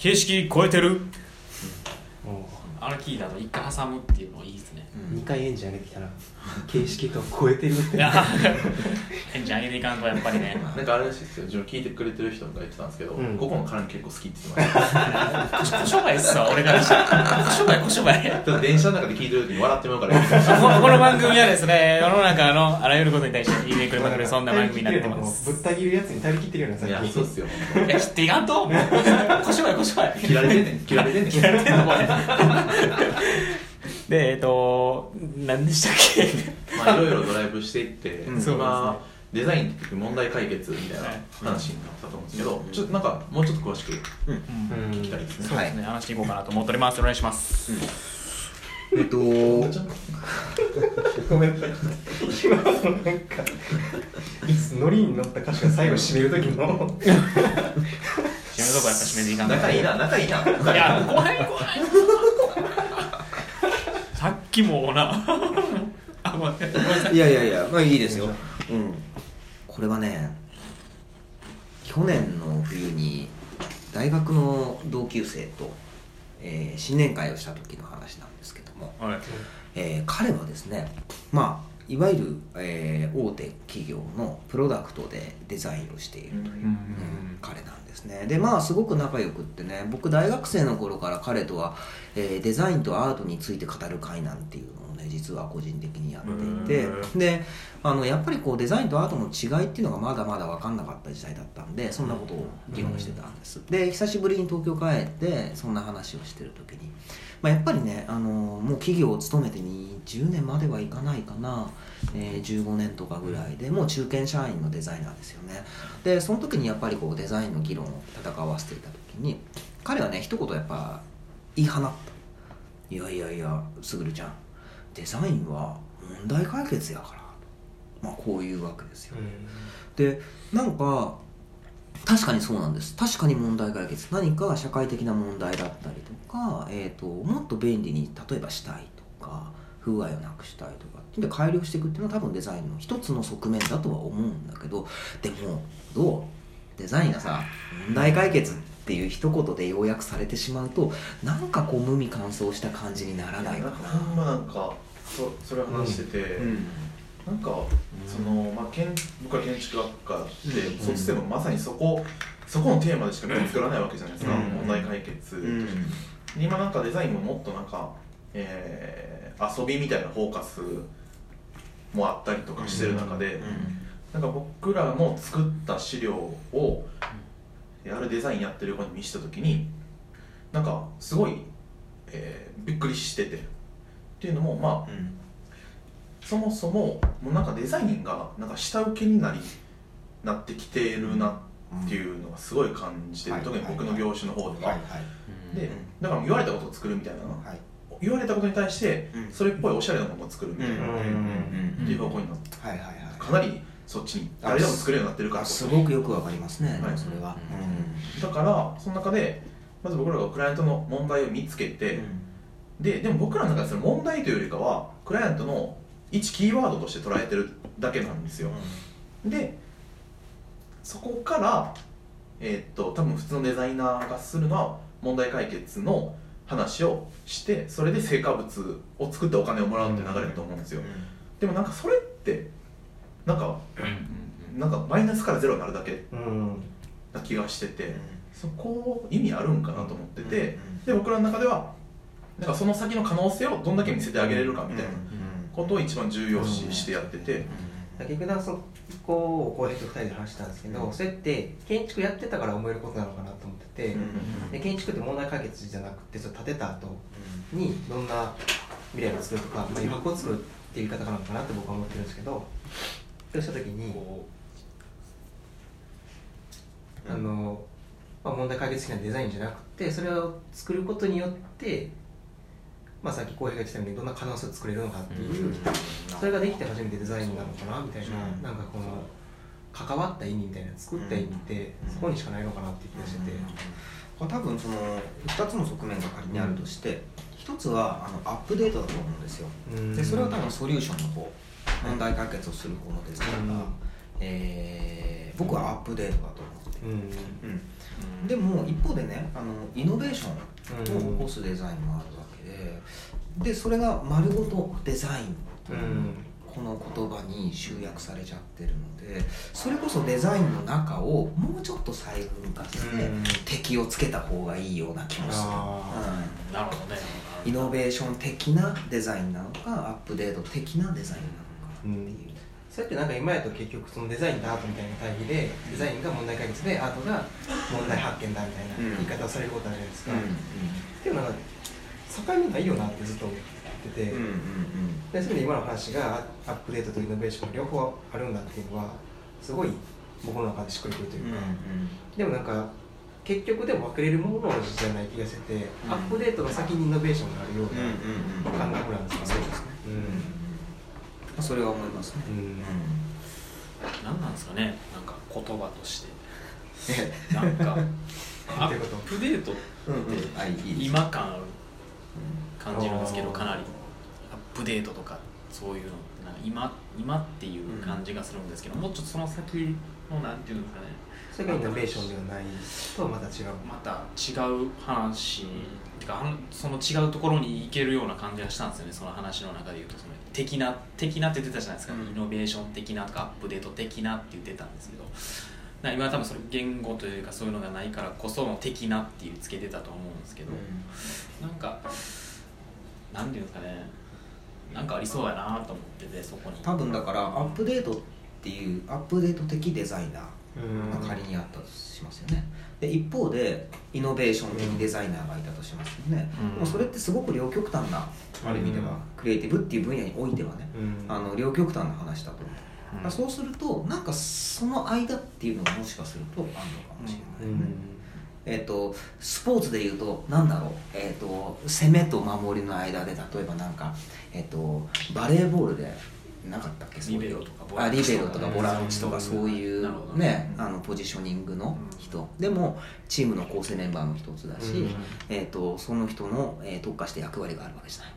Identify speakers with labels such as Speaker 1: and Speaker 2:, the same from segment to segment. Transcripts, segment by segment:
Speaker 1: 形式超えてる。あれ聞いた後一回挟むっていうのいいですね。
Speaker 2: う2回エンジン上げてきたら形式と超えてるって。
Speaker 1: エンジン上げていかんとやっぱりね。
Speaker 3: なんかあれらしいですよ。自分聞いてくれてる人が言ってたんですけど、
Speaker 2: うん。
Speaker 3: ここの絡み結構好きって言ってました。
Speaker 1: 小商売っすわ俺からしたら小商売。小商売
Speaker 3: 電車の中で聞いてる時に笑ってもらうから。
Speaker 1: この番組はですね世の中のあらゆることに対して聞いてくれまくるそんな番組になってます。
Speaker 2: ぶった切るやつに頼り切ってるようなさ
Speaker 3: いやそうっすよ。
Speaker 1: いや知っていかんと。小商売小商売。
Speaker 3: 切られてんねん。切られてんねん。
Speaker 1: 切られてんのこれでえっと何でしたっけ？
Speaker 3: まあいろいろドライブしていって、
Speaker 2: うん。
Speaker 3: 今デザインって問題解決みたいな話になったと思うんですけど、ちょっとなんかもうちょっと詳しく
Speaker 2: うん。
Speaker 3: 聞きたいですね、
Speaker 1: そうですね。話していこうかなと思っております。お願いします
Speaker 4: えっと
Speaker 2: ごめん今のなんかいつノリに乗った歌詞が最後締める時の。
Speaker 1: 締めるとこやっぱ締めていかんと
Speaker 3: 仲いいな仲いいな。い
Speaker 1: や怖い怖いきもな。あごめん。ごめんなさい
Speaker 4: いやいやいやまあいいですよ。うん。これはね去年の冬に大学の同級生と、えー新年会をした時の話なんですけども、
Speaker 1: はい。
Speaker 4: えー彼はですねまあいわゆる、えー大手企業のプロダクトでデザインをしているという、うん。彼なんですね。でまあすごく仲良くってね僕大学生の頃から彼とは、えーデザインとアートについて語る会なんていうのをね実は個人的にやっていて
Speaker 1: う
Speaker 4: であのやっぱりこうデザインとアートの違いっていうのがまだまだ分かんなかった時代だったんでそんなことを議論してたんです。で久しぶりに東京帰ってそんな話をしてる時に、まあ、やっぱりねあのもう企業を勤めて20年まではいかないかな、えー15年とかぐらいでもう中堅社員のデザイナーですよね。でその時にやっぱりこうデザインの議論を戦わせていた時に彼はね一言やっぱ言い放った「いやいやいや卓ちゃんデザインは問題解決やから」まあこういうわけですよ、でなんか確かにそうなんです。確かに問題解決。何か社会的な問題だったりとか、えー、ともっと便利に例えばしたいとか不具合をなくしたいとかって改良していくっていうのは多分デザインの一つの側面だとは思うんだけどでもどう？デザインがさ問題解決っていう一言で要約されてしまうとなんかこう無味乾燥した感じにならないか
Speaker 3: な。んか
Speaker 4: な
Speaker 3: ほんまなんかそそれを話してて、
Speaker 4: うん。
Speaker 3: なんかその、まあ、建僕は建築学科で、
Speaker 4: うん。
Speaker 3: そっちでもまさにそこそこのテーマでしか見つからないわけじゃないですか、
Speaker 4: うん。
Speaker 3: 問題解決、
Speaker 4: うん
Speaker 3: 今なんかデザインももっとなんか、えー遊びみたいなフォーカスもあったりとかしてる中で、なんか僕らも作った資料をあるデザインやってる子に見せた時になんかすごい、えーびっくりしてて。っていうのもまあそもそももうなんかデザインがなんか下請けになりなってきてるなっていうのがすごい感じてる、
Speaker 4: はい
Speaker 3: 特に僕の業種の方では、
Speaker 4: はいはい。
Speaker 3: でだから言われたことを作るみたいな、
Speaker 4: はい。
Speaker 3: 言われたことに対して
Speaker 4: うん。
Speaker 3: それっぽいおしゃれなものを作るみたいな、
Speaker 4: うん。
Speaker 3: っていう方向になって
Speaker 4: はいはいはい。
Speaker 3: かなりそっちに誰でも作れるようになってるから。
Speaker 4: あすごくよくわかりますね、
Speaker 3: はい。
Speaker 4: それは、
Speaker 3: だからその中でまず僕らがクライアントの問題を見つけて、ででも僕らの中でその問題というよりかはクライアントの一キーワードとして捉えてるだけなんですよ、でそこからえーっと多分普通のデザイナーがするのは問題解決の話をしてそれで成果物を作ってお金をもらうって流れだと思うんですよ、でもなんかそれってなんかなんかマイナスからゼロになるだけ
Speaker 2: うん
Speaker 3: な気がしてて、そこ意味あるんかなと思ってて、で僕らの中ではなんかその先の可能性をどんだけ見せてあげれるかみたいなことを一番重要視してやってて、
Speaker 2: 結局だそこを浩平と2人で話したんですけど、それって建築やってたから思えることなのかなと思ってて、で建築って問題解決じゃなくてそれ建てた後にどんな未来を作るとか、まあ、余白を作るっていう言い方なのかなって僕は思ってるんですけどそうした時にあの、まあ、問題解決的なデザインじゃなくてそれを作ることによって、まあ、さっき浩平が言ってたようにどんな可能性を作れるのかっていう、それができて初めてデザインなのかなみたいな、
Speaker 4: うん
Speaker 2: なんかこの関わった意味みたいな作った意味って
Speaker 4: うん。
Speaker 2: そこにしかないのかなっていう気がしてて。
Speaker 4: これ多分その2つの側面が仮にあるとして、1つはあのアップデートだと思うんですよ、
Speaker 2: うん。
Speaker 4: でそれは多分ソリューションの方問題解決をする方のデザインが、
Speaker 2: うん。
Speaker 4: えー僕はアップデートだと思って
Speaker 2: うん。
Speaker 4: る、うん。でも一方でねあのイノベーションを起こすデザインもあるわけででそれが丸ごとデザイン
Speaker 2: うん。
Speaker 4: この言葉に集約されちゃってるのでそれこそデザインの中をもうちょっと細分化して
Speaker 2: うん。
Speaker 4: 敵をつけた方がいいような気もする、
Speaker 2: あ
Speaker 4: うん。
Speaker 1: なるほどね。
Speaker 4: イノベーション的なデザインなのかアップデート的なデザインなのかっていう、
Speaker 2: それってなんか今やと結局そのデザインとアートみたいな対比でデザインが問題解決でアートが問題発見だみたいな
Speaker 4: うん。
Speaker 2: 言い方をされることあるじゃないですか、
Speaker 4: う
Speaker 2: でもなんか境目ないよなってずっと思ってて、
Speaker 4: んうんうん。
Speaker 2: でそれで今の話がアップデートとイノベーション両方あるんだっていうのはすごい僕の中でしっくりくるというか、でもなんか結局でも分けれるものじゃない気がしてて、
Speaker 4: うん。
Speaker 2: アップデートの先にイノベーションがあるよう
Speaker 4: うんうんうん。
Speaker 2: な感覚なんですよね。
Speaker 4: うんそれは思いますね、
Speaker 2: うん。
Speaker 1: 何なんですかね。なんか言葉として。
Speaker 4: え
Speaker 1: なんか。ア
Speaker 2: どういうこと。
Speaker 1: ップデートって今感ある感じるんですけどかなり。アップデートとかそういうのなんか今今っていう感じがするんですけど、もうちょっとその先のなんていうんですかね。
Speaker 2: それがイノベーションではないとはまた違う。
Speaker 1: また違う話てかあのその違うところに行けるような感じがしたんですよねその話の中で言うと。その的な的なって言ってたじゃないですか、
Speaker 4: うん。
Speaker 1: イノベーション的なとかアップデート的なって言ってたんですけど。な今は多分それ言語というかそういうのがないからこその的なっていうつけてたと思うんですけど、なんかなんていうんですかね。なんかありそうやなと思っててそこに。
Speaker 4: 多分だからアップデートっていうアップデート的デザイナーが仮にあったとしますよね。で一方でイノベーション的デザイナーがいたとしますよね、
Speaker 1: うん。
Speaker 4: もうそれってすごく両極端なある意味では、
Speaker 2: うん。
Speaker 4: クリエイティブっていう分野においてはね、
Speaker 2: うん。
Speaker 4: あの両極端な話だと思う、そうするとなんかその間っていうのがもしかするとあるのかもしれない、
Speaker 2: うん。
Speaker 4: えっとスポーツでいうとなんだろう、えっと攻めと守りの間で例えばなんか、えっとバレーボールでなかったっけ？
Speaker 1: リベロとかボラ
Speaker 4: あ
Speaker 1: ンチとか
Speaker 4: リベロとかボランチとか
Speaker 1: うん。
Speaker 4: そういうね
Speaker 1: うん
Speaker 4: あのポジショニングの人。でもチームの構成メンバーの一つだし、
Speaker 2: うん。
Speaker 4: えっとその人の、えー特化した役割があるわけじゃない。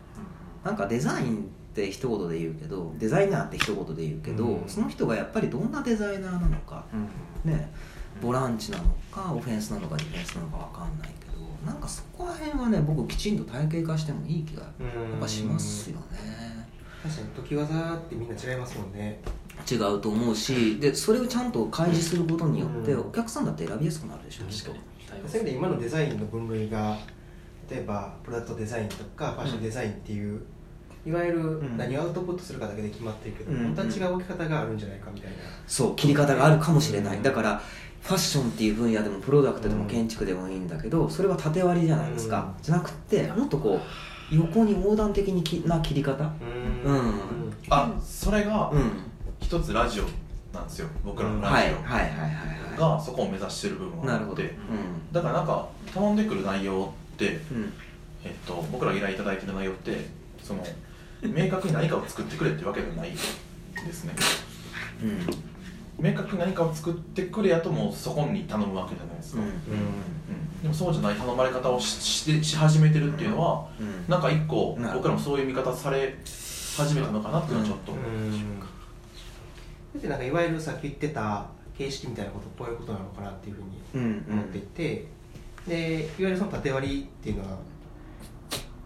Speaker 4: なんかデザインって一言で言うけどデザイナーって一言で言うけど、
Speaker 2: うん。
Speaker 4: その人がやっぱりどんなデザイナーなのか
Speaker 1: うん。
Speaker 4: ねボランチなのかオフェンスなのかディフェンスなのかわかんないけどなんかそこら辺はね僕きちんと体系化してもいい気がやっぱしますよね
Speaker 2: 確かに時技ってみんな違いますもんね。
Speaker 4: 違うと思うしでそれをちゃんと開示することによって
Speaker 2: うん。
Speaker 4: お客さんだって選びやすくなるでしょ
Speaker 1: 確かに。
Speaker 2: そういう意味で今のデザインの分類が例えばプロダクトデザインとかファッションデザインっていう、いわゆる
Speaker 4: ん。
Speaker 2: 何をアウトプットするかだけで決まってるけど、
Speaker 4: うん。
Speaker 2: 本当は違う置き方があるんじゃないかみたいな、
Speaker 4: そう切り方があるかもしれない、
Speaker 2: うん。
Speaker 4: だからファッションっていう分野でもプロダクトでも建築でもいいんだけどそれは縦割りじゃないですか、
Speaker 2: うん。
Speaker 4: じゃなくてもっとこう横に横断的にきな切り方？うん。
Speaker 3: あそれが
Speaker 4: うん。
Speaker 3: 一つラジオなんですよ。僕らの
Speaker 4: はい
Speaker 3: ラジオ
Speaker 4: は
Speaker 3: がそこを目指してる部
Speaker 4: い
Speaker 3: 分があって。
Speaker 4: なるほど。うん。
Speaker 3: だからなんか頼んでくる内容って、
Speaker 4: うん。
Speaker 3: えっと、僕らが依頼いただいてる内容ってその明確に何かを作ってくれってわけではないですね明確に何かを作ってくれやともうそこに頼むわけじゃないですか、
Speaker 4: うん。
Speaker 3: うん。でもそうじゃない頼まれ方をししてし始めてるっていうのは、
Speaker 4: うん。
Speaker 3: なんか一個僕らもそういう見方され始めたのかなっていうのはちょっと思いました
Speaker 2: だってなんかいわゆるさっき言ってた形式みたいなことこういうことなのかなっていうふうに
Speaker 4: うん
Speaker 2: 思っていて、でいわゆるその縦割りっていうのは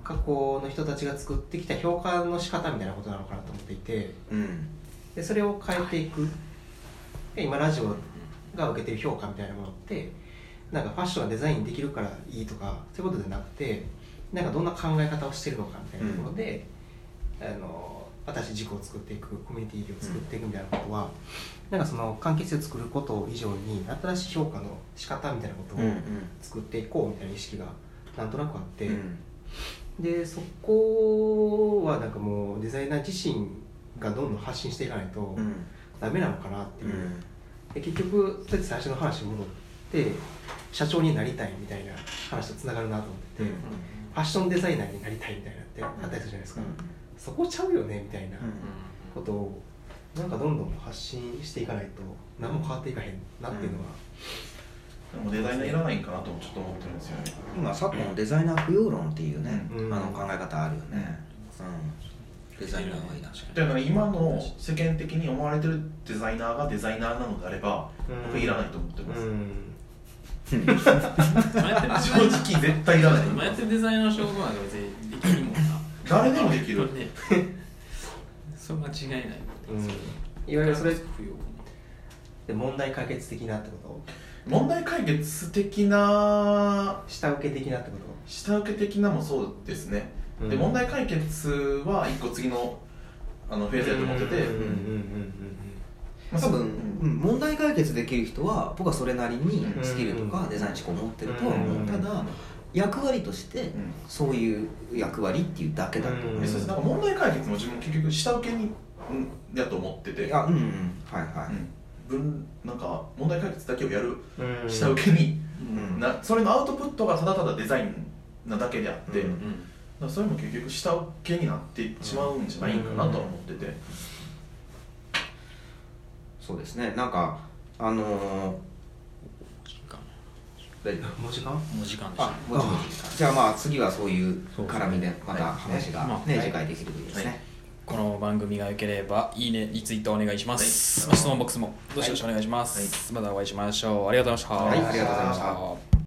Speaker 2: 過去の人たちが作ってきた評価の仕方みたいなことなのかなと思っていて
Speaker 4: うん。
Speaker 2: でそれを変えていく。で今ラジオが受けてる評価みたいなものってなんかファッションがデザインできるからいいとかそういうことじゃなくてなんかどんな考え方をしてるのかみたいなところで、あの新しい軸を作っていくコミュニティを作っていくみたいなことは、なんかその関係性を作ること以上に新しい評価の仕方みたいなことを
Speaker 4: うんうん。
Speaker 2: 作っていこうみたいな意識がなんとなくあって、
Speaker 4: うん。
Speaker 2: でそこはなんかもうデザイナー自身がどんどん発信していかないと
Speaker 4: うん
Speaker 2: ダメなのかなっていう、
Speaker 4: うん。
Speaker 2: で結局そうやって最初の話に戻って社長になりたいみたいな話とつながるなと思ってて、
Speaker 4: うん。
Speaker 2: ファッションデザイナーになりたいみたいなってあったりするじゃないですか、そこちゃうよねみたいなことをなんかどんどん発信していかないと何も変わっていかへんなっていうのは、
Speaker 3: でもデザイナーいらないんかなともちょっと思ってるんですよね。
Speaker 4: 今昨今デザイナー不要論っていうね、
Speaker 2: うん。
Speaker 4: あの考え方あるよね、うん、デザイナーはいらない
Speaker 3: だから今の世間的に思われてるデザイナーがデザイナーなのであれば、
Speaker 2: うん。
Speaker 3: 僕はいらないと思ってます、正直絶対いらない
Speaker 1: 今やってるデザイナーの仕事なんか別にできるもんな。
Speaker 3: 誰でもできる。
Speaker 1: ね それ間違いない
Speaker 2: うんいわゆるそれ
Speaker 1: 不要
Speaker 2: で問題解決的なってこ
Speaker 3: 問題解決的な
Speaker 2: と下請け的なってこ
Speaker 3: 下請け的なもそうですね、
Speaker 2: うん
Speaker 3: で問題解決は一個次のあのフェーズやと思ってて、
Speaker 2: うんうんうん
Speaker 3: まあ
Speaker 4: 多分、
Speaker 3: そう
Speaker 4: うん。問題解決できる人は僕はそれなりに
Speaker 3: うん。
Speaker 4: スキルとかデザイン思考を持ってるとは思う、
Speaker 2: うん。
Speaker 4: ただ役割としてそういう役割っていうだけだと思う、
Speaker 2: うん。
Speaker 3: でそうです。なんか問題解決も自分結局下請けにうんやと思ってて。
Speaker 4: いやうんうん。はいはい、
Speaker 3: うん。分なんか問題解決だけをやる下請けに、
Speaker 4: うん。
Speaker 3: なそれのアウトプットがただただデザインなだけであって、
Speaker 2: うん
Speaker 3: だそれも結局下請けになってしまうんじゃないかなとは思ってて、
Speaker 4: そうですね。なんかあのー、大丈夫？
Speaker 2: もう時間
Speaker 1: もう時間でした
Speaker 4: あもちろんじゃあまあ次はそういう絡みでまた
Speaker 3: はい。
Speaker 4: 話が
Speaker 1: まあ
Speaker 4: ね
Speaker 2: はい。
Speaker 4: 次回できるといいです
Speaker 3: はい。
Speaker 4: ね
Speaker 1: この番組が良ければいいねリツイートお願いします、
Speaker 3: はい。
Speaker 1: 質問ボックスもどしどしお願いします、またお会いしましょう。ありがとうございました。
Speaker 4: はいありがとうございました